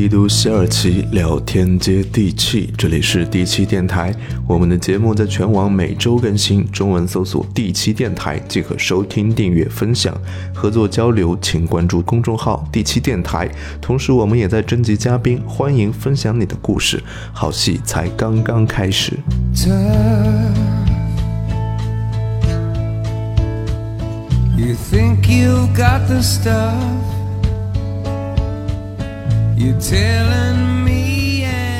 一读西二旗，聊天接地气。这里是第七电台，我们的节目在全网每周更新，中文搜索“第七电台”即可收听、订阅、分享。合作交流，请关注公众号“第七电台”。同时，我们也在征集嘉宾，欢迎分享你的故事。好戏才刚刚开始。You think you got the stuff?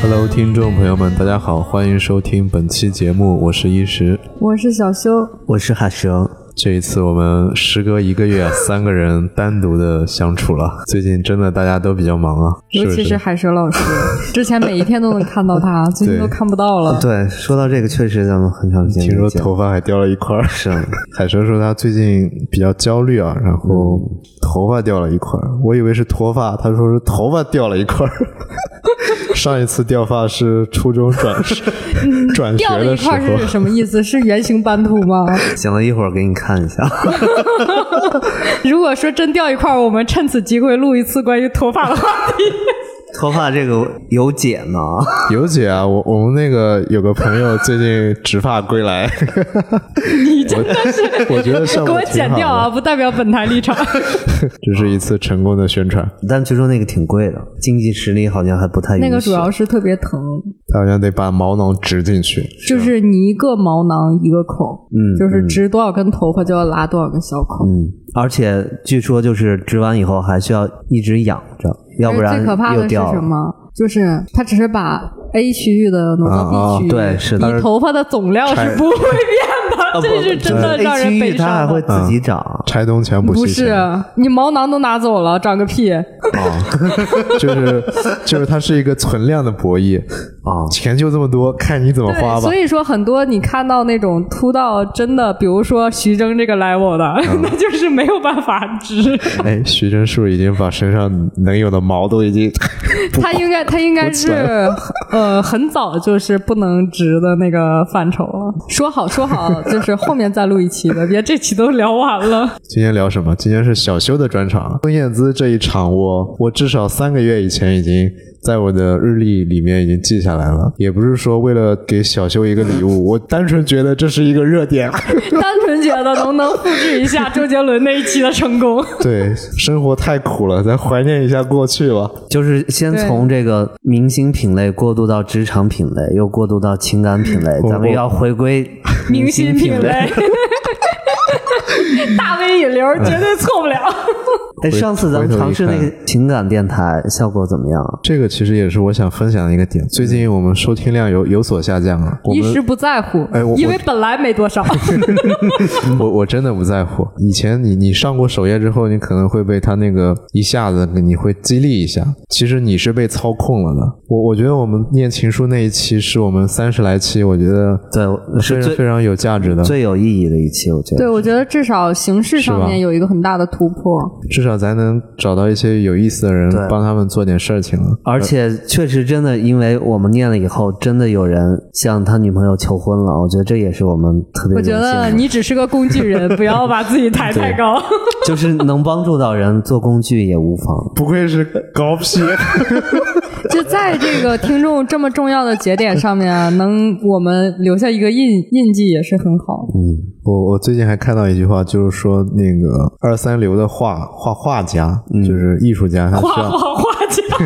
Hello，听众朋友们，大家好，欢迎收听本期节目，我是一石。我是小修，我是海蛇，这一次我们时隔一个月，三个人单独的相处了。最近真的大家都比较忙啊，尤其是海蛇老师，之前每一天都能看到他，最近都看不到了。对，说到这个，确实咱们很长时间听说头发还掉了一块儿。是啊海蛇说他最近比较焦虑啊，然后头发掉了一块儿，我以为是脱发，他说是头发掉了一块儿。上一次掉发是初中转转学掉了的时一块是候，什么意思？是圆形斑秃吗？行了，一会儿给你看一下。如果说真掉一块，我们趁此机会录一次关于脱发的话题。脱发这个有解吗，有解啊，我我们那个有个朋友最近植发归来，你真的是我觉得效给我剪掉啊，不代表本台立场。这是一次成功的宣传。但据说那个挺贵的，经济实力好像还不太允许。那个主要是特别疼，他好像得把毛囊植进去，就是你一个毛囊一个孔，嗯就是植多少根头发就要拉多少个小孔。嗯，而且据说就是植完以后还需要一直养着，要不然最可怕的是又掉了。什么？就是它只是把 A 区域的挪到 B 区域，啊对是的你头发的总量是不会变的，这是真的让人 A 区悲域它还会。自己长，拆东墙补不是。，你毛囊都拿走了，长个屁！啊就是就是它是一个存量的博弈啊钱就这么多，看你怎么花，吧所。以说很多你看到那种秃到真的，比如说徐峥这个 level 的，嗯 那就是没有办法治。哎，徐峥是不是已经把身上能有的毛都已经？他应该他应该是呃很早就是不能植的那个范畴了。说好说好，就是后面再录一期的，别这期都聊完了。今天聊什么？今天是小修的专场。孙燕姿这一场我，我至少三个月以前已经在我的日历里面已经记下来了。也不是说为了给小修一个礼物，我单纯觉得这是一个热点。单纯觉得能不能复制一下周杰伦那一期的成功？对，生活太苦了，咱怀念一下过去吧。就是先从这个明星品类过渡到职场品类，又过渡到情感品类，咱们要回归明星品类。类，大 V 引流绝对错不了。哎，上次咱们尝试那个情感电台，效果怎么样？这个其实也是我想分享的一个点。最近我们收听量有有所下降啊。我们一时不在乎哎我，因为本来没多少。我我真的不在乎。以前你你上过首页之后，你可能会被他那个一下子你会激励一下，其实你是被操控了的。我我觉得我们念情书那一期是我们三十来期，我觉得对，是非常有价值的，最有意义的一期，我觉得。对，我觉得至少形式上面有一个很大的突破。至少咱能找到一些有意思的人帮他们做点事情了。而且确实真的，因为我们念了以后，真的有人向他女朋友求婚了。我觉得这也是我们特别我觉得你只是个工具人，不要把自己抬 太高。就是能帮助到人做工具也无妨。不愧是高 P，就在这个听众这么重要的节点上面啊，能我们留下一个印印记也是很好。嗯我我最近还看到一句话，就是说那个二三流的画画画家，就是艺术家，他需要画画画家，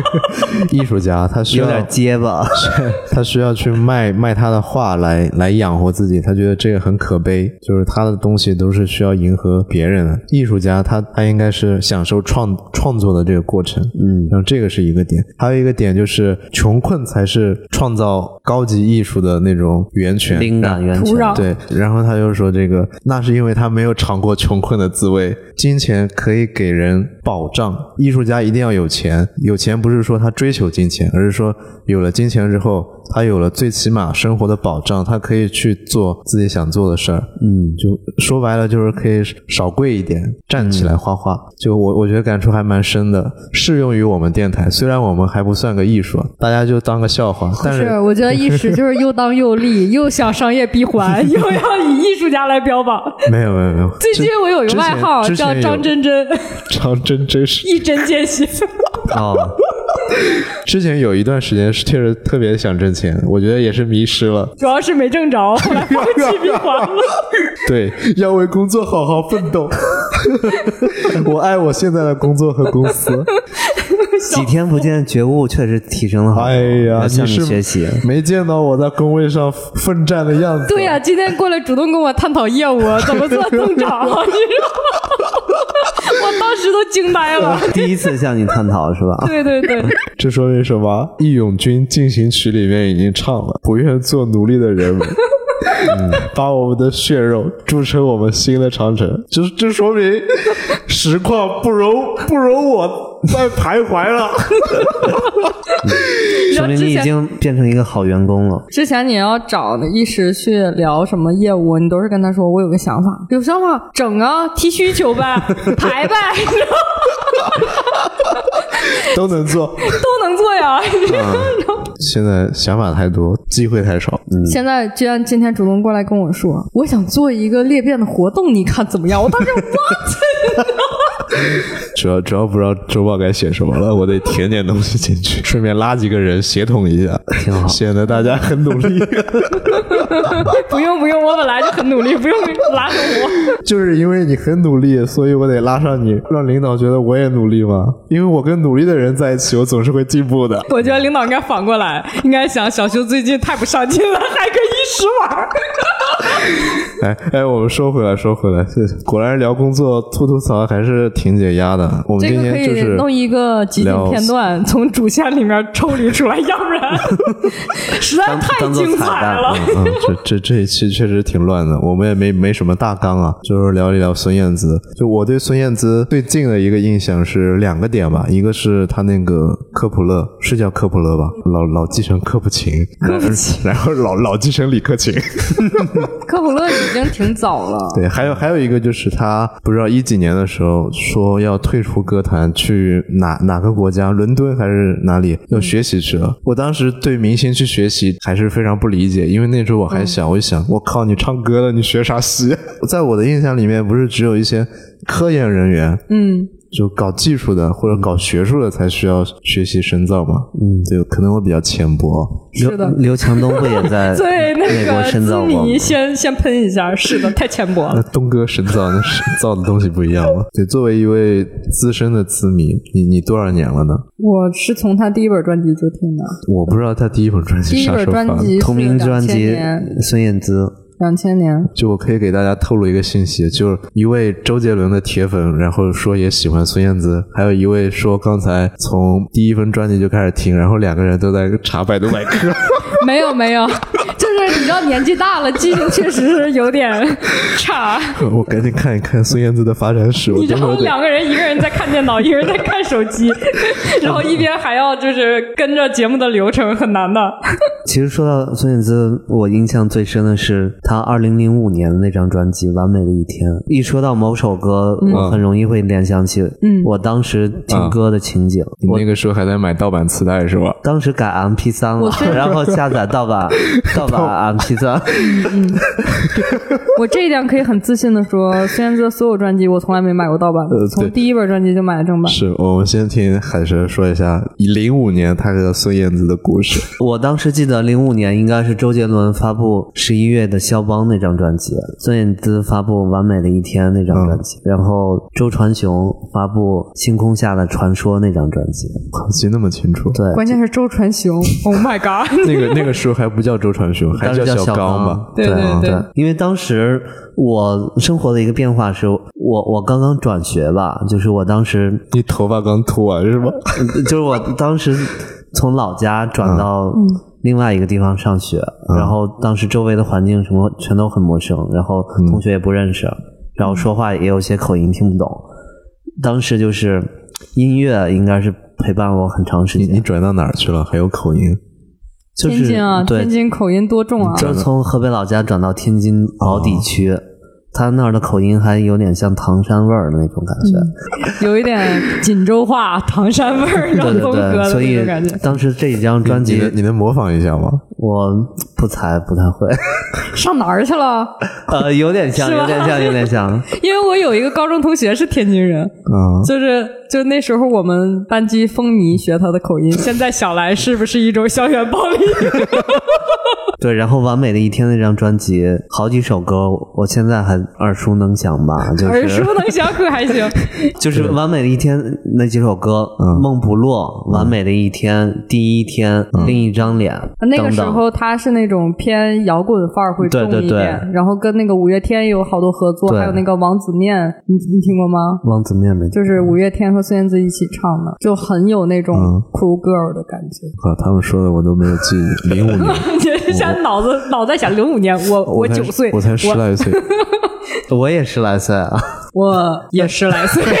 艺术家，他需要有点结巴，他需要去卖卖他的画来来养活自己，他觉得这个很可悲，就是他的东西都是需要迎合别人的。艺术家他他应该是享受创创作的这个过程，嗯，然后这个是一个点，还有一个点就是穷困才是创造高级艺术的那种源泉，灵感源泉。对，然后他又说这个，那是因为他没有尝过穷困的滋味。金钱可以给人保障，艺术家一定要有钱。有钱不是说他追求金钱，而是说有了金钱之后，他有了最起码生活的保障，他可以去做自己想做的事儿。嗯，就说白了，就是可以少跪一点，站起来画画。就我我觉得感触还蛮深的，适用于我们电台。虽然我们还不算个艺术，大家就当个笑话，但是我觉得艺术就是又当又立，又想商业闭环，又要以艺术家来标榜。没有没有没有。最近我有一个外号叫张真真，张真真是一针见血。哦，之前有一段时间是确实特别想挣钱，我觉得也是迷失了。主要是没挣着，后来放弃闭环了。对，要为工作好好奋斗。我爱我现在的工作和公司。几天不见，觉悟确实提升了好多。哎呀，要向你学习。没见到我在工位上奋战的样子。对呀、今天过来主动跟我探讨业务怎么做增长，你知道吗？我当时都惊呆了。第一次向你探讨是吧？对 对对，这说明什么？《义勇军进行曲》里面已经唱了：“不愿做奴隶的人们。”嗯，把我们的血肉铸成我们新的长城，就是这说明实况不容不容我 再徘徊了。说明你已经变成一个好员工了。之前你要找一时去聊什么业务，你都是跟他说我有个想法，有想法整啊，提需求呗，排呗，你知道吗都能做。都能做呀。现在想法太多，机会太少。嗯，现在居然今天主动过来跟我说，我想做一个裂变的活动，你看怎么样？我当时 what？主要主要不知道周报该写什么了，我得填点东西进去，顺便拉几个人协同一下，挺好显得大家很努力。不用不用，我本来就很努力，不用拉上我。就是因为你很努力，所以我得拉上你，让领导觉得我也努力嘛。因为我跟努力的人在一起，我总是会进步的。我觉得领导应该反过来，应该想小修最近太不上进了，还跟一时玩儿。哎哎，我们说回来，说回来，是果然聊工作吐吐槽还是挺解压的。我们今天就是弄一个集锦聊片段，从主线里面抽离出来，要不然实在当太精彩了。嗯，这这这一期确实挺乱的，我们也没没什么大纲啊，就是聊一聊孙燕姿。就我对孙燕姿最近的一个印象是两个点吧，一个是她那个科普勒，是叫科普勒吧，老老继承科普琴，然后然后老老继承李克勤。科普勒已经挺早了，对，还有还有一个就是他不知道一几年的时候说要退出歌坛，去哪哪个国家，伦敦还是哪里要学习去了。我当时对明星去学习还是非常不理解，因为那时候我还想，我一想，我靠，你唱歌的，你学啥戏？在我的印象里面，不是只有一些科研人员，嗯，就搞技术的或者搞学术的才需要学习深造嘛。嗯，对，可能我比较浅薄。是的。刘强东不也在 对，那美国个深造吗迷？先先喷一下，是的，太浅薄了 那了。东哥深造那深造的东西不一样嘛？对，作为一位资深的资迷，你你多少年了呢？我是从他第一本专辑就听的，我不知道他第一本专辑啥时候发的。同名专辑，孙燕姿。两千年，就我可以给大家透露一个信息，就是一位周杰伦的铁粉，然后说也喜欢孙燕姿，还有一位说刚才从第一份专辑就开始听，然后两个人都在查百度百科。没 有没有，知道年纪大了，记性确实是有点差。我赶紧看一看孙燕姿的发展史，我你知道等会儿得两个人，一个人在看电脑，一个人在看手机，然后一边还要就是跟着节目的流程，很难的。其实说到孙燕姿，我印象最深的是她二零零五年的那张专辑《完美的一天》。一说到某首歌，我很容易会联想起我当时听歌的情景。你那个时候还在买盗版磁带是吧？当时改 MP 三了，然后下载盗版 盗版 MP 三。我这一点可以很自信的说，孙燕姿的所有专辑我从来没买过盗版的呃，从第一本专辑就买了正版。是我们先听海蛇说一下零五年他和孙燕姿的故事。我当时记得零五年应该是周杰伦发布十一月的《肖邦》那张专辑，孙燕姿发布《完美的一天》那张专辑，然后周传雄发布《星空下的传说》那张专辑。我记得那么清楚。对，关键是周传雄，Oh my god！那个那个时候还不叫周传雄，还当时叫小刚刚吧？对对对对，因为当时我生活的一个变化是我我刚刚转学吧，就是我当时你头发刚秃完是吗？就是我当时从老家转到另外一个地方上学，然后当时周围的环境什么全都很陌生，然后同学也不认识，然后说话也有些口音听不懂。当时就是音乐应该是陪伴我很长时间，你你转到哪儿去了？还有口音？就是天津啊，天，津口音多重啊！就是从河北老家转到天津宝坻区。他那儿的口音还有点像唐山味儿的那种感觉，有一点锦州话、唐山味儿，然后对对综合对，的所以那种感觉。当时这一张专辑你能你能模仿一下吗？我不才，不太会。上哪儿去了？呃，有点像，有点像，有点像。因为我有一个高中同学是天津人，嗯，就是就那时候我们班级风靡学他的口音，现在想来是不是一种校园暴力？对，然后《完美的一天》那张专辑，好几首歌，我现在还耳熟能详吧？就是耳熟能详可还行。就是《完美的一天》那几首歌，嗯梦不落》《完美的一天》第一天、另一张脸那个时。候他是那种偏摇滚范儿会重一点，对对对然后跟那个五月天有好多合作，还有那个王子面，你你听过吗？王子面没听就是五月天和孙燕姿一起唱的，就很有那种嗯 cool girl 的感觉。啊，他们说的我都没有记忆。零五年，你现在脑子脑袋想零五年，我我才九岁，我才十来岁。我也十来岁啊。我也十来岁。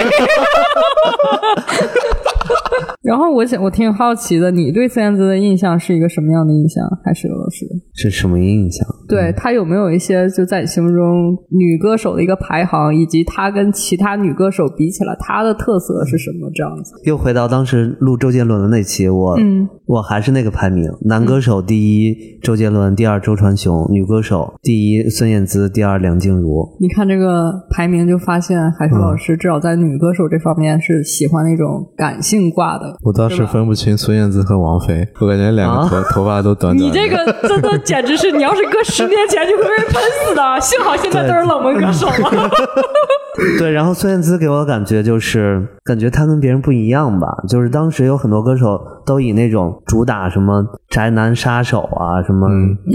然后我想，我挺好奇的，你对孙燕姿的印象是一个什么样的印象？还是刘老师？是什么印象？对她有没有一些就在你心目中女歌手的一个排行，以及她跟其他女歌手比起来，她的特色是什么？这样子？又回到当时录周杰伦的那期，我、嗯我还是那个排名：男歌手第一周杰伦，第二周传雄；女歌手第一孙燕姿，第二梁静茹。你看这个排名，就发现海涛老师至少在女歌手这方面是喜欢那种感性挂的。我当时分不清孙燕姿和王菲，我感觉两个头、头发都短短。你这个真的简直是，你要是搁十年前就会被喷死的。幸好现在都是冷门歌手了。对，然后孙燕姿给我的感觉就是，感觉她跟别人不一样吧。就是当时有很多歌手都以那种主打什么宅男杀手啊，什么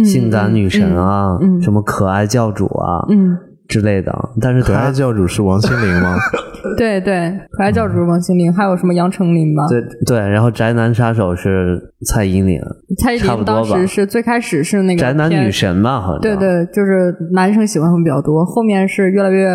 性感女神啊，什么可爱教主啊，嗯，之类的。但是可爱教主是王心凌吗？对对，可爱教主王心凌，还有什么杨丞琳吧？对对，然后宅男杀手是蔡依林，蔡依林当时是最开始是那个宅男女神吧，好像。对对，就是男生喜欢会比较多，后面是越来越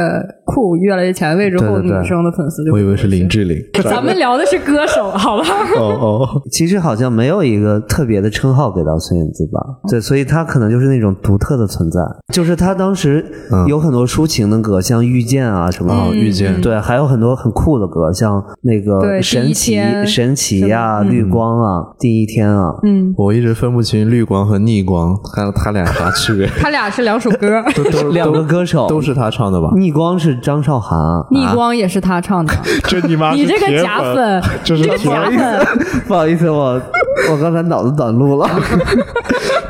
酷、越来越前卫之后，对对对。女生的粉丝就我以为是林志玲。咱们 聊的是歌手，好吧？哦哦，其实好像没有一个特别的称号给到孙燕姿吧，对，所以她可能就是那种独特的存在。就是她当时有很多抒情的歌，像《遇见》啊什么，哦，遇见。对，还有很多很酷的歌，像那个对神奇神奇呀、绿光啊、第一天啊，嗯，我一直分不清绿光和逆光，看他俩啥区别？他俩是两首歌，都都两个歌手。都是他唱的吧？逆光是张韶涵，逆光也是他唱的。这你妈你这个假粉，这是这个假粉，不好意思，我我刚才脑子短路了。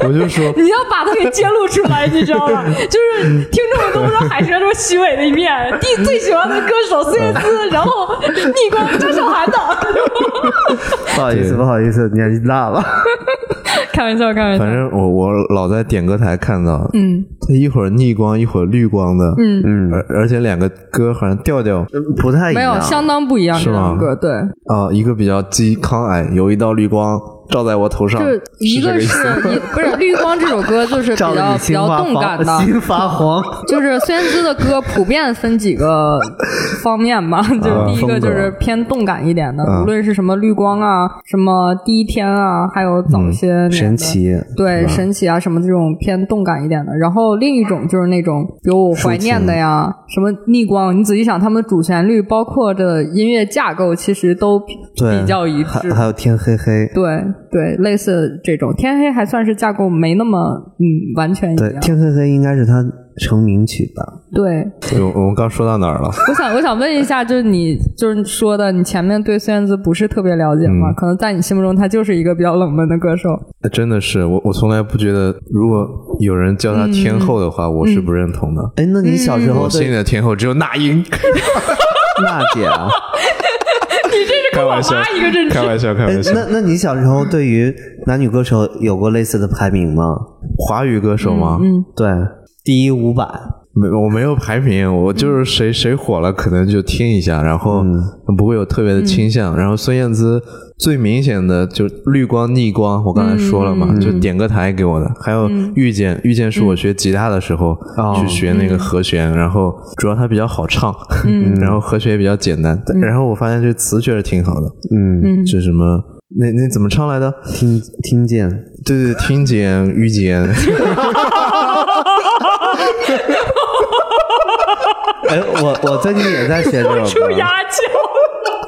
我就说，你要把它给揭露出来，你知道吗？就是听众们都不知道海蛇这么虚伪的一面。第最喜欢的歌手孙燕姿，然后逆光张韶涵的。不好意思，不好意思，年纪大了。开玩笑，开玩笑反。正我我老在点歌台看到，嗯他一会儿逆光，一会儿绿光的，嗯，嗯，而而且两个歌好像调调不太一样。没有，相当不一样。是吗这两个对，啊，一个比较激慷慨，有一道绿光照在我头上，就是一个是不是绿光这首歌就是比较比较动感的，，心发黄。就是孙燕姿的歌普遍分几个方面吧，就第一个就是偏动感一点的，嗯无论是什么绿光啊，什么第一天啊，还有早些神奇，对神奇啊什么这种偏动感一点的。然后另一种就是那种比如我怀念的呀，什么逆光，你仔细想，他们的主旋律包括的音乐架构其实都比较一致还。还有天黑黑，对对，类似这种天黑还算是架构没那么嗯完全一对，样。天黑黑应该是他成名曲吧？对，我我们刚说到哪儿了？我想，我想问一下，就是你就是说的，你前面对孙燕姿不是特别了解吗？嗯可能在你心目中，她就是一个比较冷门的歌手。真的是我，我从来不觉得，如果有人叫她天后的话，我是不认同的。哎，那你小时候我心里的天后只有那英。娜姐啊？开玩笑一个认知开。玩笑，开哎玩笑。那那你小时候对于男女歌手有过类似的排名吗？华语歌手吗？嗯，对，第一五百，没，我没有排名，我就是谁谁火了，可能就听一下，然后不会有特别的倾向。然后孙燕姿最明显的就绿光、逆光，我刚才说了嘛，就点歌台给我的。还有遇见，遇见是我学吉他的时候、去学那个和弦，然后主要它比较好唱，然后和弦也比较简单。然后我发现这词确实挺好的，嗯，是什么？那那怎么唱来的？听听见，对对，听见遇见，我我最近也在学这首歌。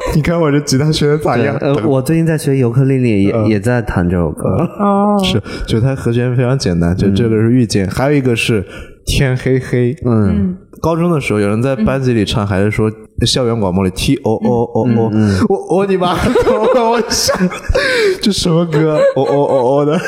你看我这吉他学的咋，样？呃，我最近在学尤克里里，也、也在弹这首歌。哦，是，就它和弦非常简单，就这个是遇见，还有一个是天黑黑。嗯，高中的时候，有人在班级里唱，还是说校园广播里 T O O O O，我我你妈，我想这什么歌？哦哦哦哦的，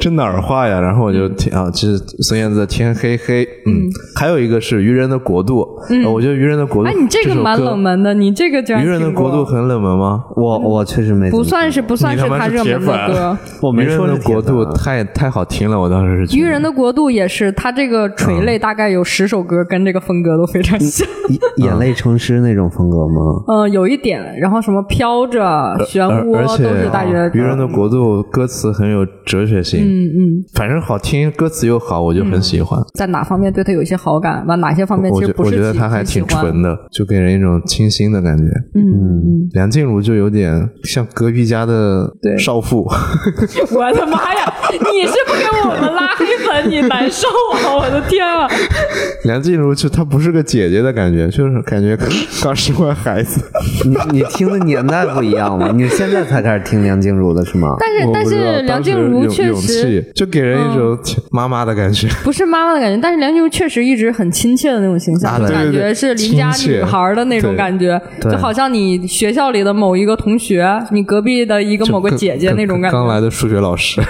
这哪儿话呀？然后我就听啊，这是孙燕姿的《天黑黑》。嗯，还有一个是《愚人的国度》，呃我觉得《愚人的国度》哎，你这个蛮冷门的，你这个居然渔人的国度很冷门吗？我我确实没不算是不算是他热门的歌。我没说的国度太太好听了，我当时是觉得渔人的国度也是，他这个垂泪大概有十首歌跟这个风格都非常像。眼眼泪成诗那种风格吗？嗯，有一点，然后什么飘着、漩涡而而且都是大约。愚人的国度歌词很有哲学性，嗯嗯，反正好听，歌词又好，我就很喜欢。在哪方面对他有一些好感？完哪些方面其实我觉我觉得他还挺纯的，就给人一种清新的感觉。嗯嗯，梁静茹就有点像隔壁家的少妇，我的妈呀！你是不给我们拉黑粉，你难受啊！我的天啊！梁静茹就她不是个姐姐的感觉，就是感觉刚 刚生完孩子。你你听的年代不一样了？你现在才开始听梁静茹的是吗？但是但是梁静茹确实就给人一种妈妈的感觉。不是妈妈的感觉，但是梁静茹确实一直很亲切的那种形象，啊就感觉是邻家女孩的那种感觉，就好像你学校里的某一个同学，你隔壁的一个某个姐姐那种感觉。刚来的数学老师，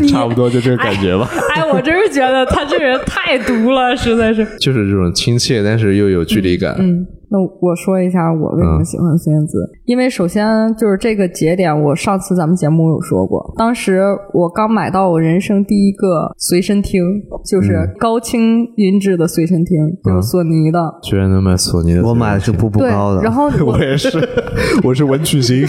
你差不多就这个感觉吧。哎，我真是觉得他这人太毒了，实在是。就是这种亲切，但是又有距离感。嗯，那我说一下我为什么喜欢孙燕姿，因为首先就是这个节点，我上次咱们节目有说过，当时我刚买到我人生第一个随身听，就是高清音质的随身听，就是索尼的。居然能买索尼的，我买的是步步高的，，然后 我我也是，我是文曲星，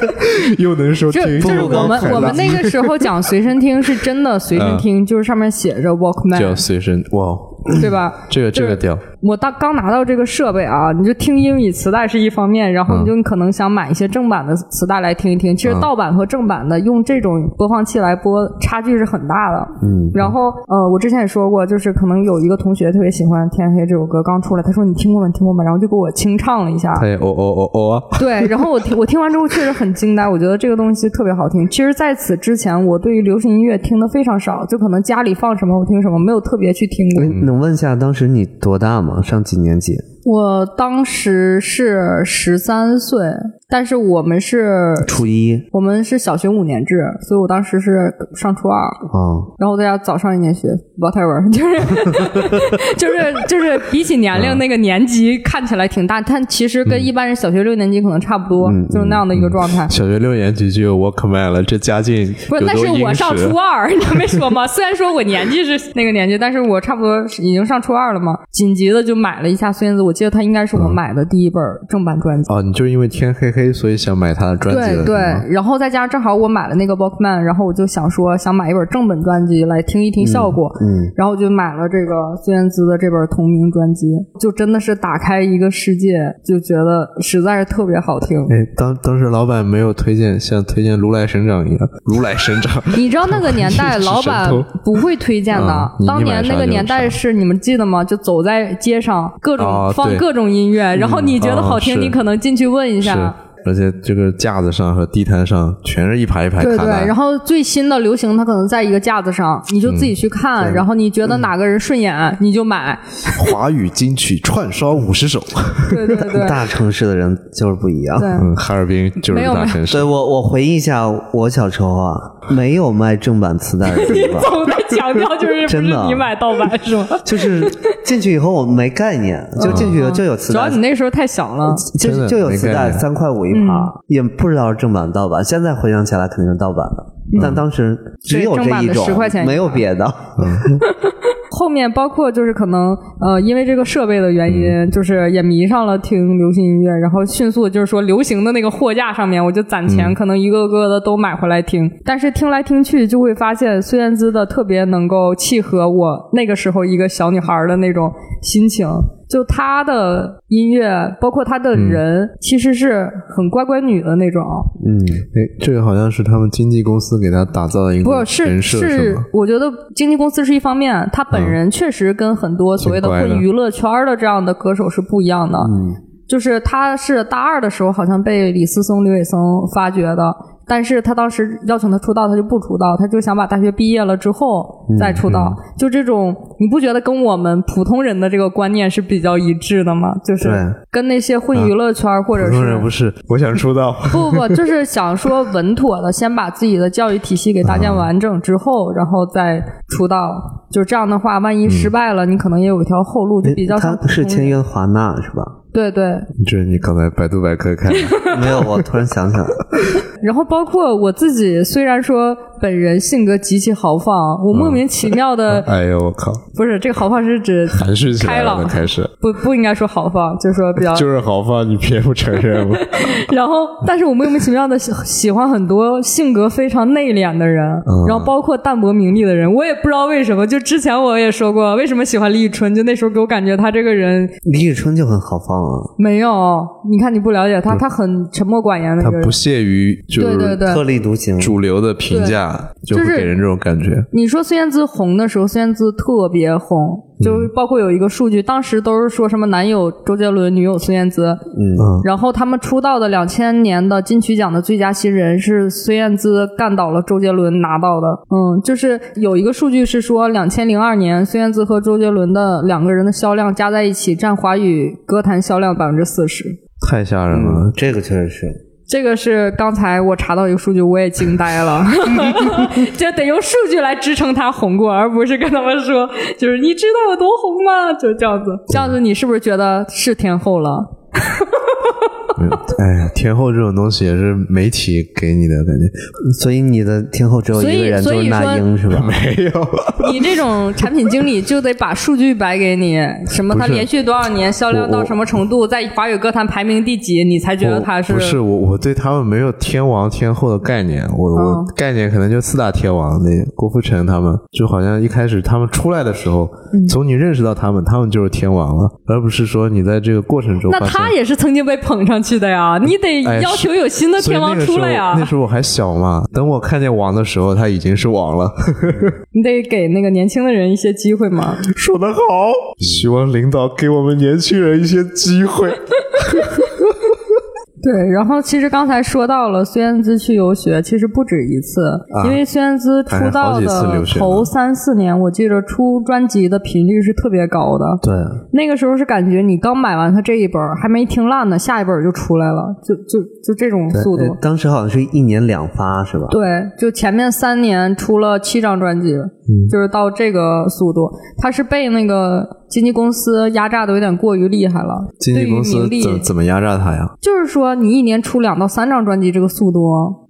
又能收就听，就是我们我们那个时候讲随身听是真的随身听，就是上面写着 Walkman，叫随身哇，对吧？这个这个屌，我当刚拿到这个设备啊，你就听英语磁带是一方面，然后你就可能想买一些正版的磁带来听一听。其实盗版和正版的用这种播放器来播，差距是很大的。嗯，然后呃，我之前也说过，就是可能有一个同学特别喜欢《天黑》这首歌，刚出来，他说你听过吗？你听过吗？然后就给我清唱了一下。他也哦哦哦哦啊，对，然后我听我听完之后确实很惊呆，我觉得这个东西特别好听。其实，在此之前，我对于流行音乐听的非常少，就可能家里放什么我听什么，没有特别去听过。哎能问一下当时你多大吗？上几年级？我当时是十三岁，但是我们是初一我们是小学五年制，所以我当时是上初二，哦，然后大家早上一年学 whatever，就是 就是就是比起年龄那个年级看起来挺大，但其实跟一般人小学六年级可能差不多，就是那样的一个状态。小学六年级就有 Walkman 了，这家境不是，那有多殷是我上初二，你没说吗？虽然说我年纪是那个年纪，但是我差不多已经上初二了嘛。紧急的就买了一下孙燕姿，我记得它应该是我买的第一本正版专辑。哦，你就是因为天黑黑，所以想买他的专辑了，对对，然后再加上正好我买了那个 Walkman，然后我就想说想买一本正本专辑来听一听效果，嗯，然后我就买了这个孙燕姿的这本同名专辑，就真的是打开一个世界，就觉得实在是特别好听。哎，当当时老板没有推荐，像推荐如来神掌一样，如来神掌。你知道那个年代老板 不会推荐的嗯，当年那个年代是你们记得吗？就走在街上，各种哦对放各种音乐，然后你觉得好听，你可能进去问一下。，而且这个架子上和地摊上全是一排一排对对，然后最新的流行，它可能在一个架子上，你就自己去看，然后你觉得哪个人顺眼，你就买。华语金曲串烧五十首。对对对 大城市的人就是不一样。对，嗯，哈尔滨就是大城市对。我，我回忆一下，我小时候啊，没有卖正版磁带的 地方，总在强调就是不是真的你买盗版是吗？就是进去以后我没概念，就进去以后就有磁带主要你，那时候太小了。就就有磁带，三块五一盘，也不知道是正版盗版。现在回想起来肯定是盗版的，但当时只有这一种10块钱一，没有盘别的。后面包括就是可能呃，因为这个设备的原因，就是也迷上了听流行音乐，然后迅速就是说流行的那个货架上面，我就攒钱，可能一个个的都买回来听。但是听来听去，就会发现孙燕姿的特别能够契合我那个时候一个小女孩的那种心情。就他的音乐，包括他的人，其实是很乖乖女的那种。嗯，哎，这个好像是他们经纪公司给他打造的一个不是人设，是吗？，我觉得经纪公司是一方面，他本人确实跟很多所谓的混娱乐圈的这样的歌手是不一样的。嗯就是他是大二的时候好像被李思松、刘伟松发掘的，但是他当时邀请他出道，他就不出道，他就想把大学毕业了之后再出道。就这种，你不觉得跟我们普通人的这个观念是比较一致的吗？就是跟那些混娱乐圈、或者普通人是不是，我想出道。不不不，就是想说稳妥的，先把自己的教育体系给搭建完整之后，然后再出道。就这样的话，万一失败了，你可能也有一条后路，就比较像他是普通人签约华纳是吧？对对，这是你刚才百度百科看的。没有，我突然想起来，然后包括我自己，虽然说本人性格极其豪放，我莫名其妙的、哎呦我靠，不是这个豪放是指含蓄起来了开朗，开始，不不应该说豪放，就是说比较。就是豪放，你别不承认吗？然后，但是我莫名其妙的喜喜欢很多性格非常内敛的人，然后包括淡泊名利的人，我也不知道为什么。就之前我也说过，为什么喜欢李宇春，就那时候给我感觉他这个人李宇春就很豪放啊，没有，你看你不了解他，他很沉默寡言的一个人他不。屑于就是对对对，特立独行。主流的评价，就是给人这种感觉。你说孙燕姿红的时候，孙燕姿特别红，就包括有一个数据，当时都是说什么男友周杰伦，女友孙燕姿，嗯，然后他们出道的两千年的金曲奖的最佳新人是孙燕姿干倒了周杰伦拿到的，嗯，就是有一个数据是说，两千零二年孙燕姿和周杰伦的两个人的销量加在一起占华语歌坛销量百分之四十。太吓人了，这个确实是。这个是刚才我查到一个数据，我也惊呆了，这得用数据来支撑他红过，而不是跟他们说，就是你知道有多红吗？就这样子，这样子你是不是觉得是天后了？没有哎呀，天后这种东西也是媒体给你的感觉，所以你的天后只有一个人，就是所以那英是吧？没有。你这种产品经理就得把数据摆给你，什么他连续多少年销量到什么程度，在华语歌坛排名第几，你才觉得他是不是我，我对他们没有天王天后的概念，我、哦我概念可能就四大天王，那郭富城他们就好像一开始他们出来的时候，嗯从你认识到他们，他们就是天王了，而不是说你在这个过程中那。他也是曾经被捧上去的呀，你得哎要求有新的天王出来呀，那时候我还小嘛，等我看见王的时候，他已经是王了。你得给那个年轻的人一些机会嘛。说得好，希望领导给我们年轻人一些机会。对，然后其实刚才说到了孙燕姿去游学，其实不止一次，因为孙燕姿出哎道的头三四年，我记得出专辑的频率是特别高的。对，那个时候是感觉你刚买完他这一本，还没听烂呢，下一本就出来了，就就就这种速度呃。当时好像是一年两发是吧？对，就前面三年出了七张专辑，就是到这个速度。他是被那个经纪公司压榨的有点过于厉害了。经纪公司怎怎么压榨他呀？就是说，你一年出两到三张专辑，这个速度，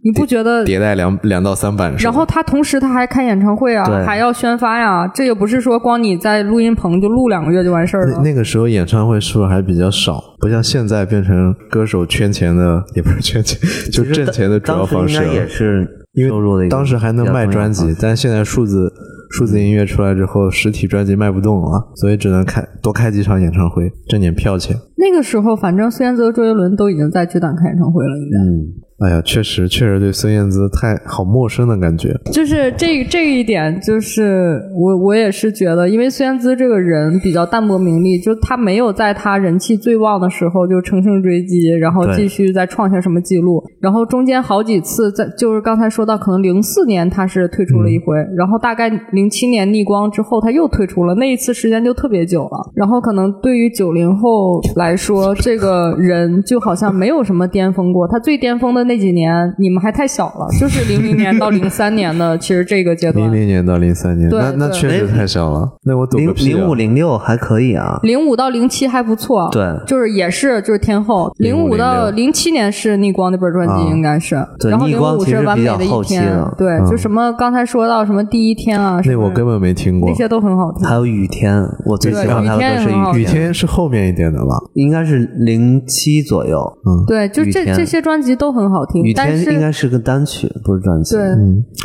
你不觉得？迭代两两到三版然后他同时他还开演唱会啊，还要宣发呀，这也不是说光你在录音棚就录两个月就完事儿了。那那个时候演唱会是不是还比较少？不像现在变成歌手圈钱的，也不是圈钱，就挣钱的主要方式了当时应该。也是因为当时还能卖专辑但现在数字数字音乐出来之后，实体专辑卖不动了，所以只能开多开几场演唱会，挣点票钱。那个时候，反正孙燕姿和周杰伦都已经在巨蛋开演唱会了，应该。嗯，哎呀，确实确实对孙燕姿太好陌生的感觉。就是这这一点，就是我我也是觉得，因为孙燕姿这个人比较淡泊名利，就她没有在她人气最旺的时候就乘胜追击，然后继续再创下什么记录，然后中间好几次在就是刚才说到，可能零四年她是退出了一回，然后大概零七年逆光之后她又退出了，那一次时间就特别久了，然后可能对于九零后来说，这个人就好像没有什么巅峰过，他最巅峰的那几年你们还太小了，就是零零年到零三年的，其实这个阶段零。零年到零三年，对那那确实太小了。那我懂零个屁啊！零五零六还可以啊。零五到零七还不错，对就是也是就是天后。零05五到06零七年是逆光那本专辑啊应该是，对然后零逆光其实五是完美比较后的一天期了，对，就什么刚才说到什么第一天啊，那我根本没听过那。些都很好听还。有雨天，我最喜欢他的歌是对雨天雨天是后面一点的吧？应该是零七左右。嗯，对，就这这些专辑都很好好听雨，天应该是个单曲，不是专辑。对，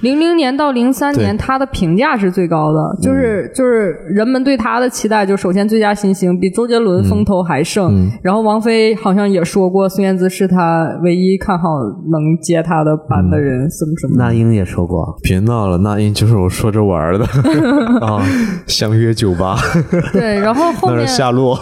零零年到零三年，他的评价是最高的，就是就是人们对他的期待，就首先最佳新星比周杰伦风头还盛，然后王菲好像也说过孙燕姿是他唯一看好能接他的班的人，什么什么。那英也说过。别闹了，那英就是我说着玩儿的，啊，相约酒吧，对，然后后那面是夏洛。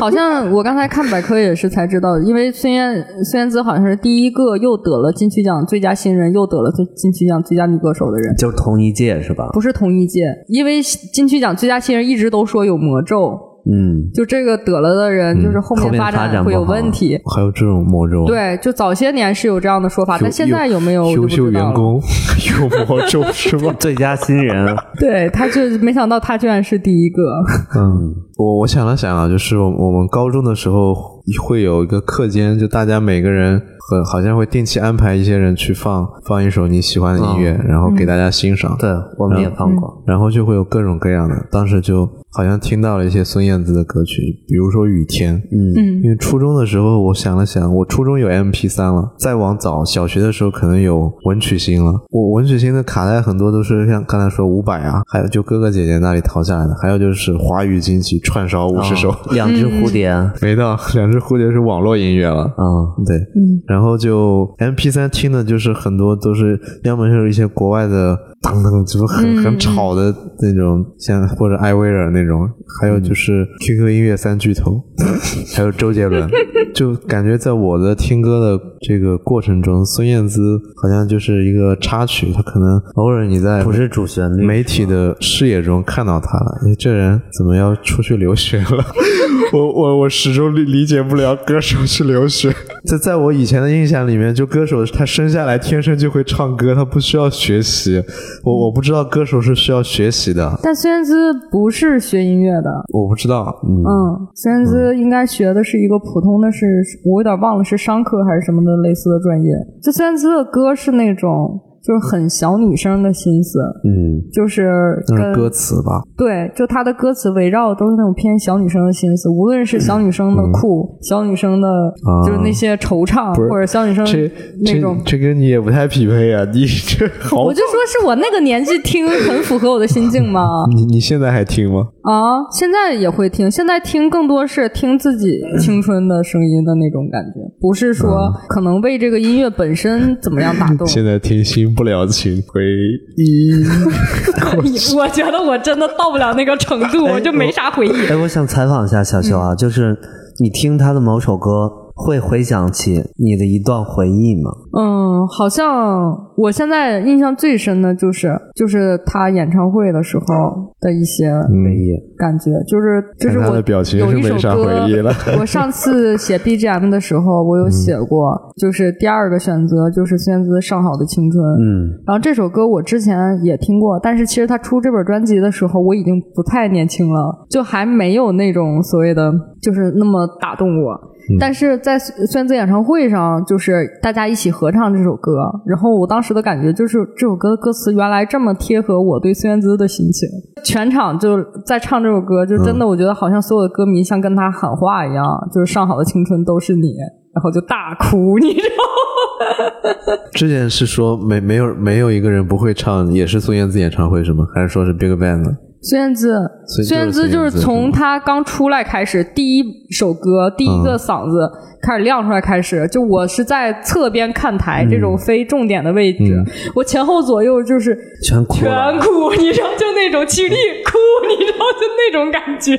好像我刚才看百科也是才知道，因为孙燕孙燕姿好像是第一个又得了金曲奖最佳新人，又得了最金曲奖最佳女歌手的人。就是同一届是吧？不是同一届，因为金曲奖最佳新人一直都说有魔咒，嗯，就这个得了的人，就是后后面发发展会有问题。还有这种魔咒，，对，就早些年是有这样的说法，但现在有没有优秀。员工 有魔咒是吧？最佳新人，对，他就没想到他居然是第一个。嗯，我我想了想啊，就是我我们高中的时候会有一个课间，就大家每个人很好像会定期安排一些人去放放一首你喜欢的音乐，然后给大家欣赏。对我们也放过。然后就会有各种各样的，当时就好像听到了一些孙燕姿的歌曲，比如说《雨天》。嗯嗯因为初中的时候，我想了想，我初中有 MP 三了，再往早，小学的时候可能有文曲星了。我文曲星的卡带很多都是像刚才说伍佰啊，还有就哥哥姐姐那里淘下来的，还有就是华语金曲串烧五十首，哦两只蝴蝶，没到两只蝴蝶是网络音乐了。嗯，对，嗯，然后就 M P 三听的就是很多都是，要么就是一些国外的当当，就是很很吵的那种，像或者艾薇儿那种，还有就是 Q Q 音乐三巨头，还有周杰伦，就感觉在我的听歌的这个过程中，孙燕姿好像就是一个插曲，她可能偶尔你在不是主旋律。媒体的视野中看到她了，哎，这人怎么要出去留学了？我我我始终理理解不了歌手去留学。在在我以前的印象里面，就歌手他生下来天生就会唱歌，他不需要学习。我我不知道歌手是需要学习的，但孙燕姿不是学音乐的，我不知道。嗯，嗯，孙燕姿应该学的是一个普通的是，我有点忘了是商科还是什么的类似的专业。就孙燕姿的歌是那种就是很小女生的心思，嗯，就是跟歌词吧？对，就她的歌词围绕的都是那种偏小女生的心思，无论是小女生的酷、小女生的，就是那些惆怅，或者小女生这那种。这这跟你也不太匹配啊！你这好我，就说是我那个年纪听很符合我的心境吗。你你现在还听吗？啊，现在也会听，现在听更多是听自己青春的声音的那种感觉，不是说可能为这个音乐本身怎么样打动。现在听新不了情回忆。我觉得我真的到不了那个程度，我就没啥回忆。哎，我想采访一下小修啊，就是你听他的某首歌，会回想起你的一段回忆吗？嗯，好像我现在印象最深的就是就是他演唱会的时候的一些回忆，感觉，就是就是我的表情有一首是没啥歌回忆了，我上次写 BGM 的时候，我有写过，就是第二个选择就是孙燕姿《上好的青春》。嗯，然后这首歌我之前也听过，但是其实他出这本专辑的时候，我已经不太年轻了，就还没有那种所谓的就是那么打动我。但是在孙燕姿演唱会上，就是大家一起合唱这首歌，然后我当时的感觉就是这首歌的歌词原来这么贴合我对孙燕姿的心情，全场就在唱这首歌，就真的我觉得好像所有的歌迷像跟他喊话一样，就是上好的青春都是你，然后就大哭，你知道吗？之前是说没没有没有一个人不会唱，也是孙燕姿演唱会是吗？还是说是 BigBang 呢？孙燕姿，孙燕姿就是从她刚出来开始，第一首歌、第一个嗓子开始亮出来开始，就我是在侧边看台、这种非重点的位置，我前后左右就是全哭全了。哭，你知道，就那种起立哭，你知道，就那种感觉。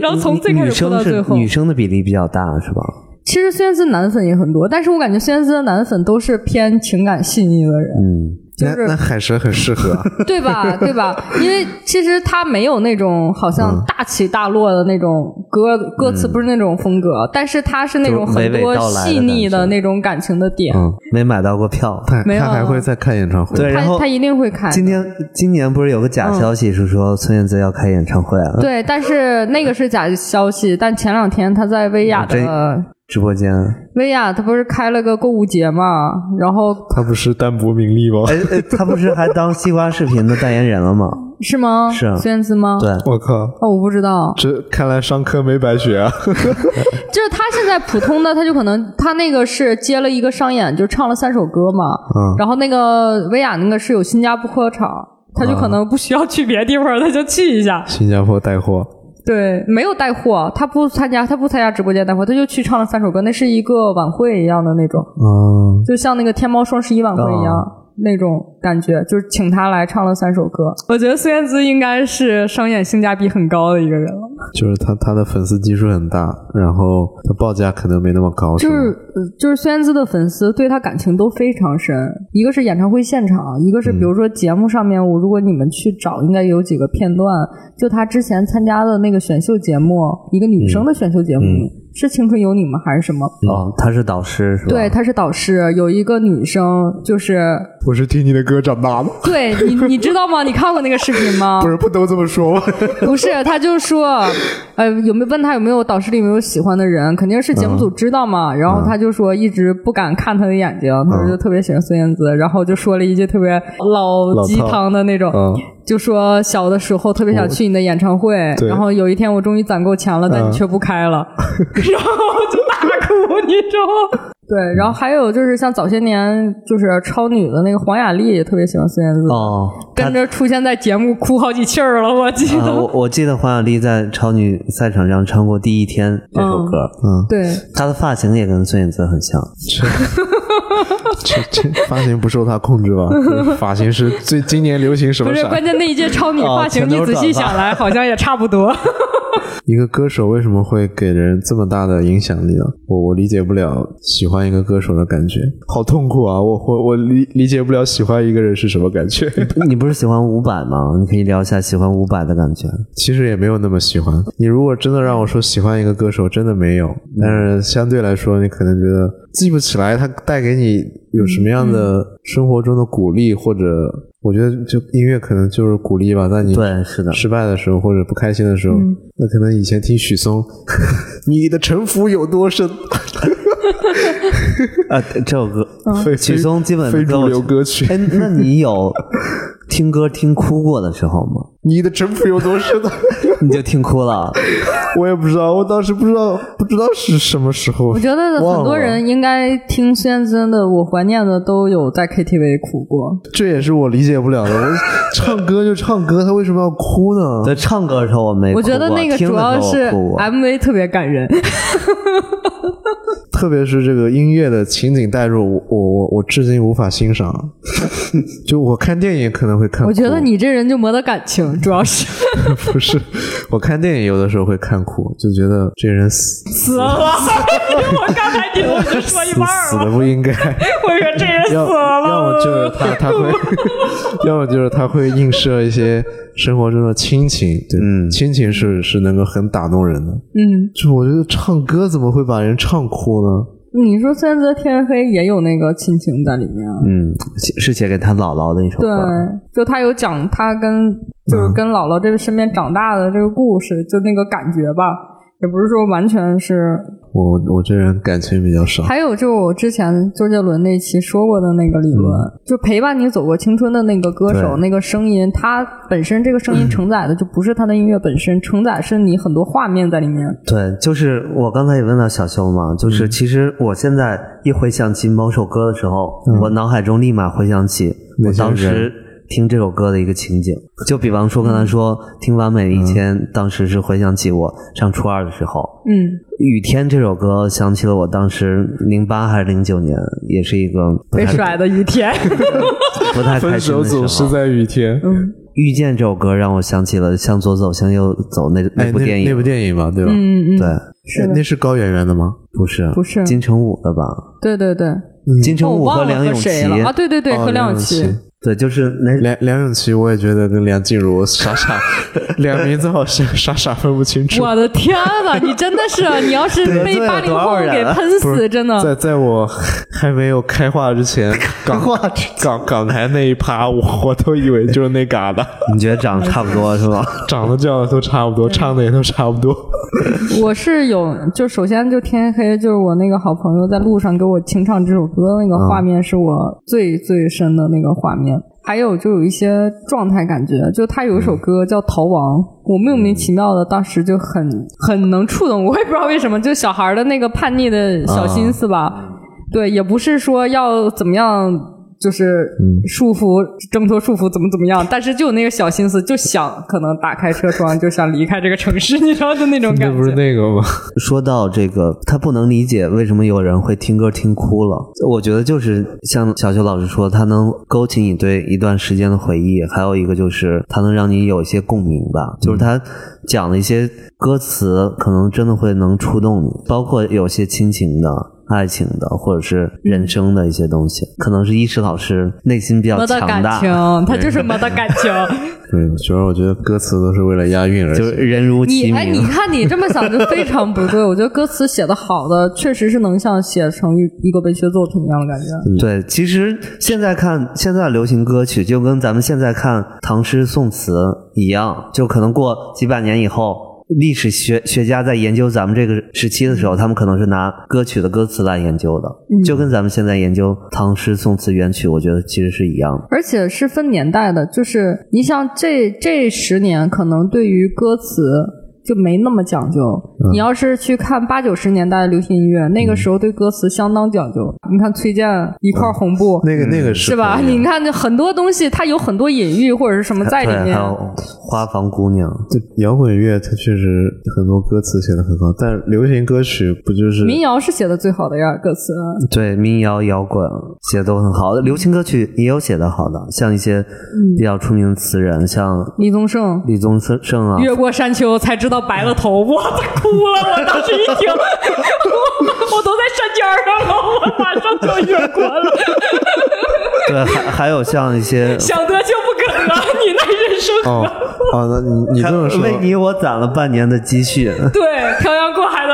然后从最开始哭到最后，女生的比例比较大，是吧？其实孙燕姿男粉也很多，但是我感觉孙燕姿的男粉都是偏情感细腻的人。嗯，就是那那海蛇很适合啊。对吧？对吧？因为其实他没有那种好像大起大落的那种歌歌词，不是那种风格，但是他是那种很多细腻的那种感情的点。嗯，没买到过票。他没有他还会再看演唱会。对，然后他他一定会看。今天今年不是有个假消息是说孙燕姿要开演唱会啊？对，但是那个是假消息。但前两天他在薇娅的直播间，薇娅，她不是开了个购物节嘛？然后她不是淡泊名利吗？哎哎，他不是还当西瓜视频的代言人了吗？是吗？是孙燕姿吗？对，我靠，哦，我不知道，这看来上课没白学啊！就是他现在普通的，他就可能他那个是接了一个商演，就唱了三首歌嘛。嗯然后那个薇娅那个是有新加坡场，他就可能不需要去别的地方，他就去一下。新加坡带货，对，没有带货，他不参加，他不参加直播间带货，他就去唱了三首歌，那是一个晚会一样的那种，嗯，就像那个天猫双十一晚会一样。那种感觉，就是请他来唱了三首歌。我觉得孙燕姿应该是商演性价比很高的一个人了。就是他他的粉丝基数很大，然后他报价可能没那么高，就是呃就是孙燕姿的粉丝对他感情都非常深，一个是演唱会现场，一个是比如说节目上面，我如果你们去找，应该有几个片段，就他之前参加的那个选秀节目，一个女生的选秀节目，是《青春有你》吗？还是什么？哦，他是导师是吧？对，他是导师，有一个女生，就是我是听你的歌长大的，对你，你知道吗？你看过那个视频吗？不是不都这么说吗？不是，他就说，呃，有没有问他有没有导师里有没有喜欢的人？肯定是节目组知道嘛。然后他就说一直不敢看他的眼睛，他说就特别喜欢孙燕姿，然后就说了一句特别老鸡汤的那种，嗯就说小的时候特别想去你的演唱会，然后有一天我终于攒够钱了，但你嗯却不开了，然后就大哭，你知道吗？对，然后还有就是像早些年就是超女的那个黄雅莉也特别喜欢孙燕姿，哦，跟着出现在节目哭好几气儿了，我记得。啊，我我记得黄雅莉在超女赛场上唱过《第一天》这首歌，嗯，对，她的发型也跟孙燕姿很像。这这发型不受他控制吧？发型是最今年流行什么不是，关键那一届超女哦发型，你仔细想来，好像也差不多。一个歌手为什么会给人这么大的影响力呢？我我理解不了喜欢一个歌手的感觉，好痛苦啊！我我我理理解不了喜欢一个人是什么感觉。你不是喜欢伍佰吗？你可以聊一下喜欢伍佰的感觉。其实也没有那么喜欢。你如果真的让我说喜欢一个歌手，真的没有。但是相对来说，你可能觉得记不起来他带给你有什么样的生活中的鼓励，或者我觉得就音乐可能就是鼓励吧。在你对，是的，失败的时候或者不开心的时候，嗯那可能以前听许嵩，你的城府有多深？啊，这首歌，非许嵩基本非主流歌曲，哎，那你有听歌听哭过的时候吗？你的城府有多深？你就听哭了？我也不知道，我当时不知道不知道是什么时候。我觉得很多人应该听孙燕姿的《我怀念的》都有在 KTV 哭过。这也是我理解不了的。我唱歌就唱歌，他为什么要哭呢？在唱歌的时候我没哭过，我觉得那个主要是 MV 特别感人。特别是这个音乐的情景代入，我我我我至今无法欣赏。就我看电影可能会看，我觉得你这人就没得感情，主要是不是，我看电影有的时候会看哭，就觉得这人死死了。我刚才听我就说一半死的，不应该。我说这人死要了。要么就是他他会，要么就是他会映射一些生活中的亲情，对，嗯亲情是是能够很打动人的。嗯，就我觉得唱歌怎么会把人唱哭呢？你说孙燕姿《天黑》也有那个亲情在里面啊。嗯，是写给他姥姥的一首歌对。，就他有讲他跟就是跟姥姥这个身边长大的这个故事，就那个感觉吧，也不是说完全是。我我这人感情比较少，还有就我之前周杰伦那期说过的那个理论，就陪伴你走过青春的那个歌手，那个声音，它本身这个声音承载的就不是他的音乐本身，承载是你很多画面在里面。对，就是我刚才也问到小修嘛，就是其实我现在一回想起某首歌的时候，我脑海中立马回想起我当时听这首歌的一个情景。就比方说刚才说听《完美的一天》，当时是回想起我上初二的时候，嗯，《雨天》这首歌想起了我当时零八还是零九年，也是一个被甩的雨天。不太开分手心的时候。总是在雨天。嗯遇见这首歌让我想起了《向左走，向右走》那哎，那部电影，那部电影吧，对吧？嗯嗯，对，是那是高圆圆的吗？不是不是金城武的吧？对对对，金城武和梁咏琪啊？对对对，哦和梁咏琪。对，就是那梁梁咏琪，我也觉得跟梁静茹傻傻，两名字好像傻傻分不清楚。我的天呐，你真的是，你要是被八零后给喷死，真的。在在我还没有开化之前，港港港台那一趴，我我都以为就是那嘎达，你觉得长得差不多是吧？长得叫的都差不多，唱的也都差不多。我是有，就首先就天黑，就是我那个好朋友在路上给我清唱这首歌，那个画面是我最最深的那个画面。还有就有一些状态感觉，就他有一首歌叫《逃亡》，我莫名其妙的当时就很很能触动我，我也不知道为什么，就小孩的那个叛逆的小心思吧。对，也不是说要怎么样。就是束缚、挣脱束缚，怎么怎么样？但是就有那个小心思，就想可能打开车窗，就想离开这个城市，你知道的那种感觉。不是那个吗？说到这个，他不能理解为什么有人会听歌听哭了。我觉得就是像小邱老师说，他能勾起你对一段时间的回忆，还有一个就是他能让你有一些共鸣吧。就是他讲的一些歌词，可能真的会能触动你，包括有些亲情的。爱情的，或者是人生的一些东西，可能是医师老师内心比较强大，他就是没得感情。对，主要我觉得歌词都是为了押韵而就人如其名。你哎，你看你这么想就非常不对。我觉得歌词写的好的，确实是能像写成一一个文学作品一样的感觉。对，其实现在看现在流行歌曲，就跟咱们现在看唐诗宋词一样，就可能过几百年以后。历史学学家在研究咱们这个时期的时候，他们可能是拿歌曲的歌词来研究的，就跟咱们现在研究唐诗宋词元曲，我觉得其实是一样的。而且是分年代的，就是你像这这十年，可能对于歌词。就没那么讲究。你要是去看八九十年代的流行音乐，那个时候对歌词相当讲究。你看崔健一块红布，那个那个是吧？你看很多东西，它有很多隐喻或者是什么在里面。还有花房姑娘，摇滚乐它确实很多歌词写的很好，但流行歌曲不就是民谣是写的最好的呀？歌词对民谣摇滚写的都很好，流行歌曲也有写的好的，像一些比较出名的词人，像李宗盛、李宗盛盛啊，越过山丘才知道。白了头，我哭了！我当时一听，我都在山尖上了，我马上就晕过了。对，还还有像一些想得就不可能，你那人生哦，好的，你你这么说，为你我攒了半年的积蓄。对，漂洋过海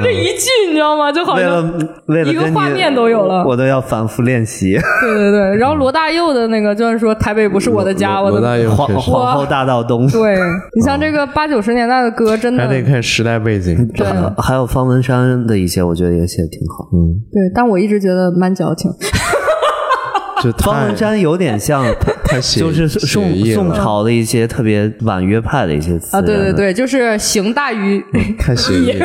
听这一句，你知道吗？就好像为了一个画面都有了，我都要反复练习。对对对，然后罗大佑的那个就是说台北不是我的家，我的皇皇后大道东。对你像这个八九十年代的歌，真的还得看时代背景。对，还有方文山的一些，我觉得也写的挺好。嗯，对，但我一直觉得蛮矫情。就方文山有点像，就是宋宋朝的一些特别婉约派的一些词啊，对对对，就是行大于太写意。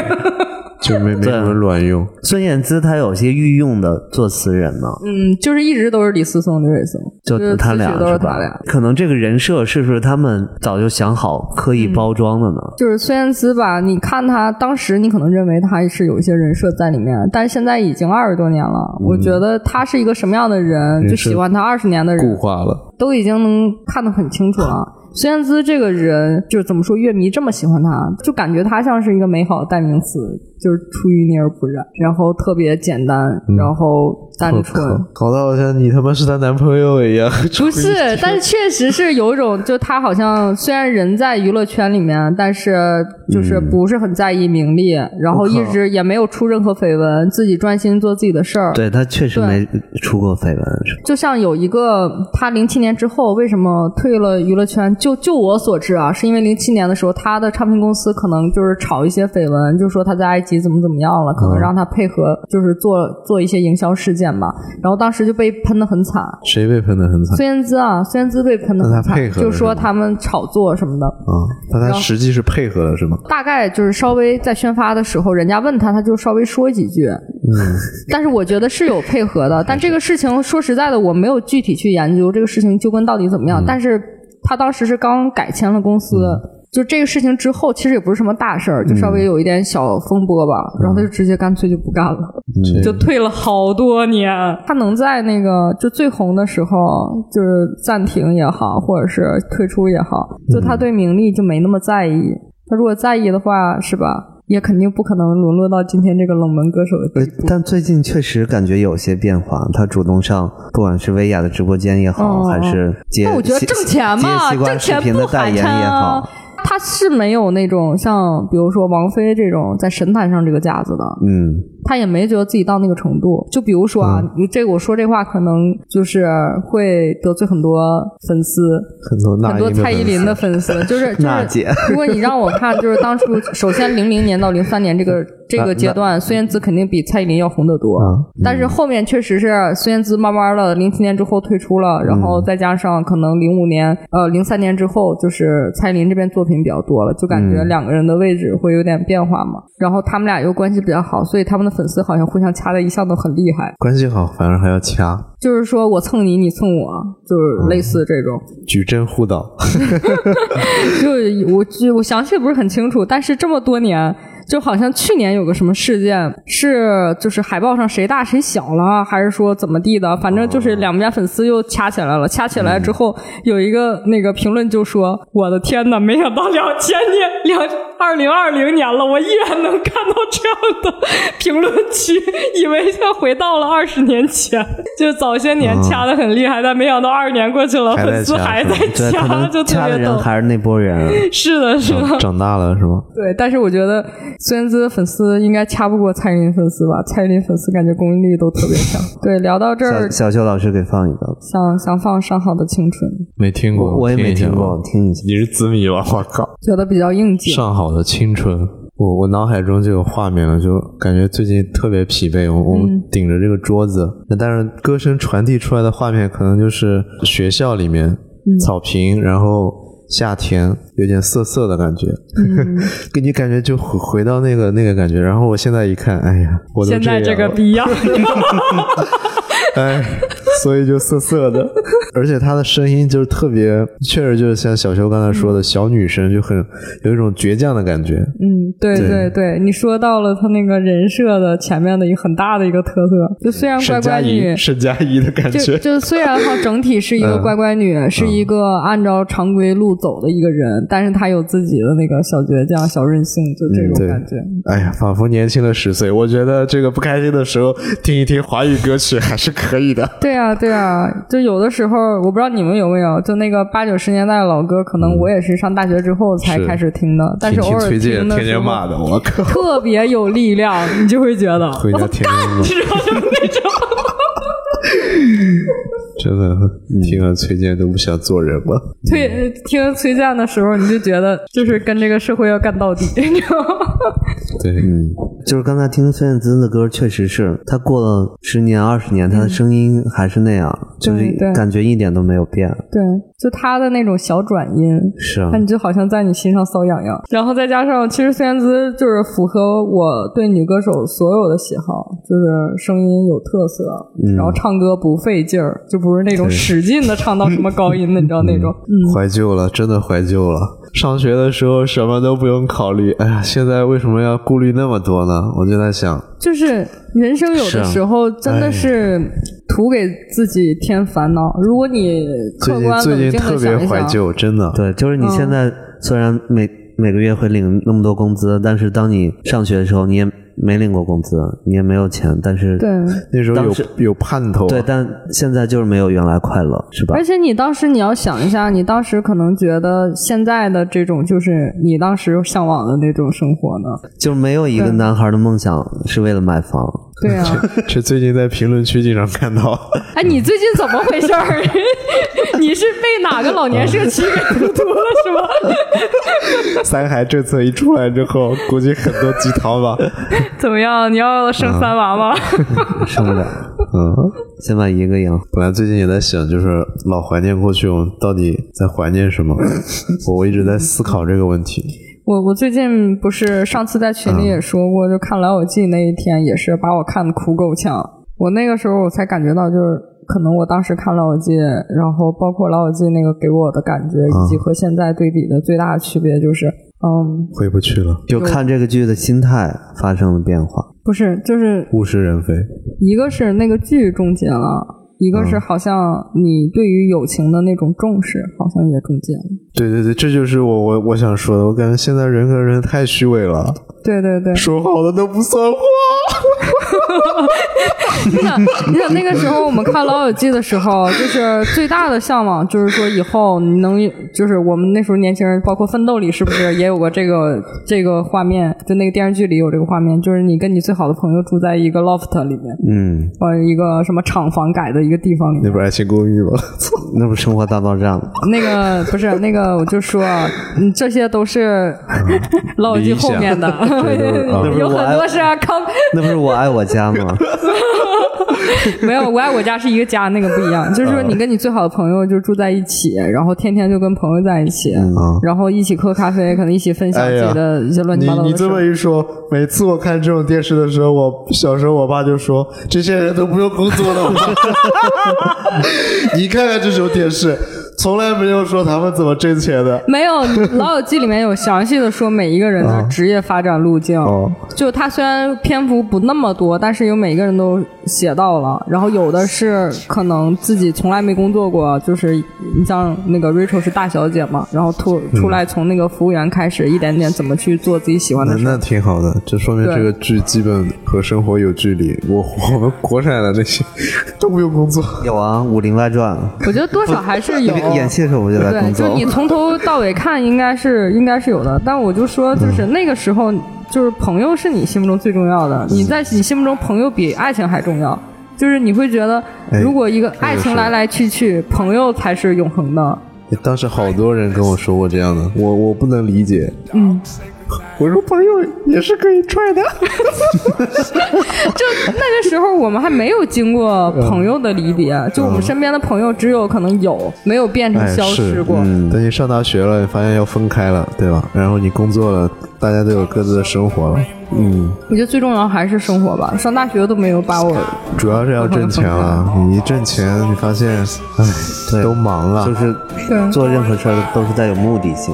就没没什么卵用。孙燕姿她有些御用的作词人呢，嗯，就是一直都是李思松、刘伟松，就他俩都是他俩。可能这个人设是不是他们早就想好、刻意包装的呢？就是孙燕姿吧，你看她当时，你可能认为她是有一些人设在里面，但是现在已经二十多年了，我觉得她是一个什么样的人，就喜欢她二十年的人固化了，都已经能看得很清楚了。孙燕姿这个人，就是怎么说，乐迷这么喜欢她，就感觉她像是一个美好的代名词，就是出淤泥而不染，然后特别简单，然后单纯，搞得好像你他妈是她男朋友一样。不是，但是确实是有一种，就她好像虽然人在娱乐圈里面，但是就是不是很在意名利，然后一直也没有出任何绯闻，自己专心做自己的事儿。对她确实没出过绯闻。就像有一个，她零七年之后为什么退了娱乐圈？就就我所知啊，是因为零七年的时候，她的唱片公司可能就是炒一些绯闻，就说她在埃及怎么怎么样了，可能让他配合，就是做做一些营销事件吧。然后当时就被喷的很惨。谁被喷的很惨？孙燕姿啊，孙燕姿被喷的很惨，就说他们炒作什么的。啊，那他实际是配合的是吗？大概就是稍微在宣发的时候，人家问他，他就稍微说几句。嗯。但是我觉得是有配合的，但这个事情说实在的，我没有具体去研究这个事情究根到底怎么样，但是。他当时是刚改签了公司，就这个事情之后，其实也不是什么大事儿，就稍微有一点小风波吧。然后他就直接干脆就不干了，就退了好多年。他能在那个就最红的时候，就是暂停也好，或者是退出也好，就他对名利就没那么在意。他如果在意的话，是吧？也肯定不可能沦落到今天这个冷门歌手的地步。但最近确实感觉有些变化，他主动上，不管是薇娅的直播间也好，还是接我觉得挣钱嘛，挣钱不代言也好。他是没有那种像比如说王菲这种在神坛上这个架子的。嗯，他也没觉得自己到那个程度。就比如说啊，你这个我说这话可能就是会得罪很多粉丝，很多很多蔡依林的粉丝，就是 就是姐，如果你让我看，就是当初首先零零年到零三年这个 这个阶段，孙燕姿肯定比蔡依林要红得多。啊但是后面确实是孙燕姿慢慢的零七年之后退出了，然后再加上可能零五年呃零三年之后，就是蔡依林这边作品比较多了，就感觉两个人的位置会有点变化嘛。然后他们俩又关系比较好，所以他们的粉丝好像互相掐的一向都很厉害，关系好，反而还要掐，就是说我蹭你，你蹭我，就是类似这种。矩阵互导。就我就我详细不是很清楚，但是这么多年，就好像去年有个什么事件，是就是海报上谁大谁小了，还是说怎么地的？反正就是两边粉丝又掐起来了。掐起来之后，有一个那个评论就说：“我的天呐，没想到两千年两 二零二零年了，我依然能看到这样的评论区，以为像回到了二十年前，就早些年掐的很厉害，但没想到二十年过去了，粉丝还在掐，能就特掐的别逗。人还是那波人。是的，是的，长大了是吗？对。但是我觉得孙燕姿粉丝应该掐不过蔡依林粉丝吧？蔡依林粉丝感觉公信力都特别强。对，聊到这儿小，小邱老师给放一个，想想放《上好的青春》，没听过，我我也没听过，听一下。你是紫米吧？我靠！觉得比较应景。上好的青春，我我脑海中就有画面了，就感觉最近特别疲惫。我我们顶着这个桌子，那但是歌声传递出来的画面，可能就是学校里面、草坪，然后夏天有点涩涩的感觉，给你感觉就回回到那个那个感觉。然后我现在一看，哎呀，我都现在这个逼样，哎，所以就涩涩的，而且她的声音就是特别，确实就是像小修刚才说的，小女生就很有一种倔强的感觉。嗯，对对对对，你说到了她那个人设的前面的一个很大的一个特色，就虽然乖乖女，。沈佳宜的感觉，就虽然她整体是一个嗯乖乖女，是一个按照常规路走的一个人，但是她有自己的那个小倔强、小任性，就这种感觉。哎呀，仿佛年轻了十岁。我觉得这个不开心的时候听一听华语歌曲还是可以的。对啊，对啊，就有的时候，我不知道你们有没有，就那个八九十年代的老歌，可能我也是上大学之后才开始听的，但是偶尔听崔健听的时候天天骂的，我靠，特别有力量，你就会觉得，回家我操天天骂，知道吗。真的听了崔健都不想做人了。推听崔健的时候，你就觉得就是跟这个社会要干到底，你知道吗？对，嗯，就是刚才听孙燕姿的歌，确实是他过了十年、二十年，他的声音还是那样，就是感觉一点都没有变。对，就他的那种小转音，是啊那，你就好像在你心上搔痒痒。然后再加上，其实孙燕姿就是符合我对女歌手所有的喜好，就是声音有特色，嗯然后唱歌不费劲儿，就不是那种使劲的唱到什么高音的，你知道那种。嗯，怀旧了，真的怀旧了。上学的时候什么都不用考虑，哎呀，现在为什么要顾虑那么多呢？我就在想，就是人生有的时候真的是图给自己添烦恼。如果你客最近观冷静最近特别的想一想，怀旧，真的。对，就是你现在虽然每每个月会领那么多工资，但是当你上学的时候，你也没领过工资，你也没有钱，但是对。那时候有时有盼头啊，对，但现在就是没有原来快乐，是吧而？且你当时你要想一下，你当时可能觉得现在的这种就是你当时向往的那种生活呢？就没有一个男孩的梦想是为了买房。对啊，这最近在评论区经常看到，哎，你最近怎么回事儿？你是被哪个老年社区给荼毒了是吗？三孩政策一出来之后，估计很多鸡汤吧。怎么样？你要生三娃吗？生不了，嗯，先把一个养。本来最近也在想，就是老怀念过去，我们到底在怀念什么？我 我一直在思考这个问题。我我最近不是上次在群里也说过，就看《老友记》那一天，也是把我看的哭够呛。我那个时候我才感觉到，就是可能我当时看《老友记》，然后包括《老友记》那个给我的感觉，以及和现在对比的最大的区别就是，嗯，回不去了，就看这个剧的心态发生了变化。不是，就是物是人非。一个是那个剧终结了。一个是好像你对于友情的那种重视，好像也终结了。对对对，这就是我我我想说的。我感觉现在人和人太虚伪了，对对对，说好的都不算话。你想，你想那个时候我们看《老友记》的时候，就是最大的向往，就是说以后你能，就是我们那时候年轻人，包括《奋斗》里是不是也有过这个这个画面？就那个电视剧里有这个画面，就是你跟你最好的朋友住在一个 loft 里面，嗯，或者一个什么厂房改的一个地方里面。那不是爱情公寓吗？那不是生活大爆炸吗？那个不是那个，我就说，嗯，这些都是老友记后面的，有很多是靠那不是我爱我家吗？没有，我爱我家是一个家，那个不一样。就是说，你跟你最好的朋友就住在一起，然后天天就跟朋友在一起，然后一起喝咖啡，可能一起分享自己的一些乱七八糟的事。你你这么一说，每次我看这种电视的时候，我小时候我爸就说：“这些人都不用工作了。” 你看看这种电视，从来没有说他们怎么挣钱的。没有，《老友记》里面有详细的说每一个人的职业发展路径。哦就他虽然篇幅不那么多，但是有每个人都写到了。然后有的是可能自己从来没工作过，就是你像那个 Rachel 是大小姐嘛，然后突出来从那个服务员开始，一点点怎么去做自己喜欢的事。那那挺好的，这说明这个剧基本和生活有距离。我我们国产的那些都不用工作，有啊，《武林外传我觉得多少还是有。演戏的时候我就在对，工作。就你从头到尾看，应该是 应该是有的。但我就说，就是那个时候，就是朋友是你心目中最重要的。你在你心目中，朋友比爱情还重要。就是你会觉得，哎如果一个爱情来来去去，朋友才是永恒的。当时好多人跟我说过这样的，我我不能理解。嗯，我说朋友也是可以踹的。就那个时候，我们还没有经过朋友的离别，就我们身边的朋友只有可能有，没有变成哎消失是过。等你上大学了，你发现要分开了，对吧？然后你工作了，大家都有各自的生活了。嗯，我觉得最重要还是生活吧。上大学都没有把我主要是要挣钱了。你一挣钱，你发现，哎，对都忙了。就是对做任何事儿都是带有目的性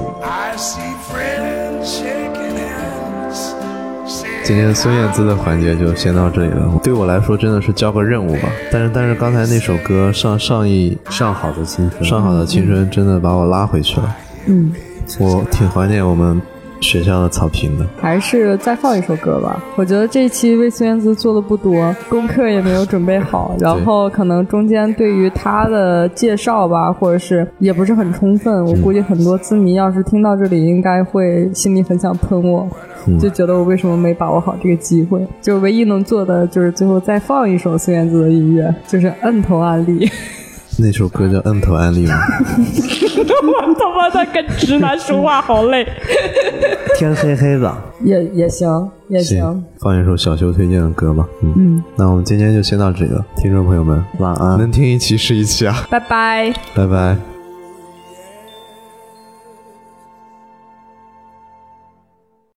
今天孙燕姿的环节就先到这里了。对我来说，真的是交个任务吧。但是，但是刚才那首歌上上一上好的青春，上好的青春真的把我拉回去了。嗯，我挺怀念我们学校的草坪的。还是再放一首歌吧。我觉得这一期为孙燕姿做的不多，功课也没有准备好，然后可能中间对于她的介绍吧，或者是也不是很充分。我估计很多资迷要是听到这里，应该会心里很想喷我。就觉得我为什么没把握好这个机会？就唯一能做的就是最后再放一首孙燕姿的音乐，就是摁头案例。那首歌叫《摁头安利》吗？我他妈在跟直男说话好累。天黑黑的。也也行，也行。放一首小修推荐的歌吧。嗯，嗯，那我们今天就先到这里了，听众朋友们，晚安。能听一期是一期啊，拜拜。拜拜。